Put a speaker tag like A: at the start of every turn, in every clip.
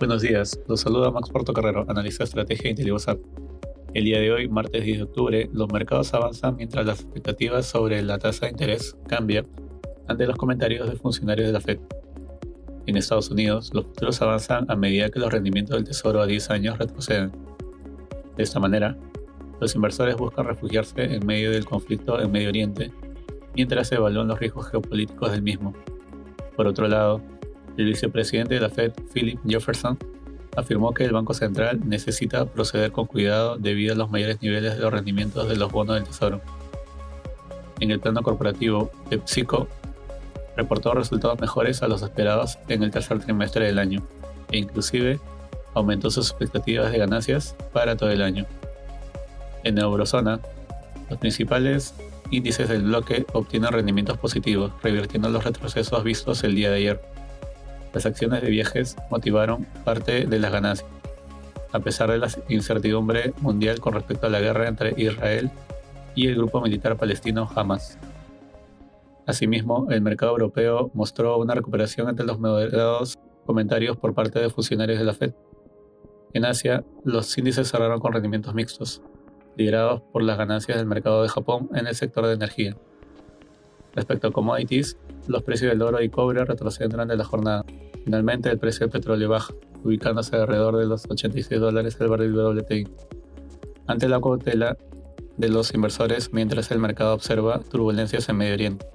A: Buenos días, los saluda Max Portocarrero, analista de estrategia de IntelliWhatsApp. El día de hoy, martes 10 de octubre, los mercados avanzan mientras las expectativas sobre la tasa de interés cambian ante los comentarios de funcionarios de la Fed. En Estados Unidos, los futuros avanzan a medida que los rendimientos del Tesoro a 10 años retroceden. De esta manera, los inversores buscan refugiarse en medio del conflicto en Medio Oriente, mientras se evalúan los riesgos geopolíticos del mismo. Por otro lado, el vicepresidente de la Fed, Philip Jefferson, afirmó que el Banco Central necesita proceder con cuidado debido a los mayores niveles de los rendimientos de los bonos del Tesoro. En el plano corporativo, PepsiCo reportó resultados mejores a los esperados en el tercer trimestre del año e inclusive aumentó sus expectativas de ganancias para todo el año. En eurozona, los principales índices del bloque obtienen rendimientos positivos, revirtiendo los retrocesos vistos el día de ayer. Las acciones de viajes motivaron parte de las ganancias, a pesar de la incertidumbre mundial con respecto a la guerra entre Israel y el grupo militar palestino Hamas. Asimismo, el mercado europeo mostró una recuperación ante los moderados comentarios por parte de funcionarios de la Fed. En Asia, los índices cerraron con rendimientos mixtos, liderados por las ganancias del mercado de Japón en el sector de energía. Respecto a commodities, los precios del oro y cobre retroceden durante la jornada. Finalmente, el precio del petróleo baja, ubicándose alrededor de los 86 dólares el barril WTI. Ante la cautela de los inversores mientras el mercado observa turbulencias en Medio Oriente.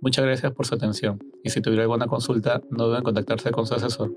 A: Muchas gracias por su atención y si tuviera alguna consulta no duden en contactarse con su asesor.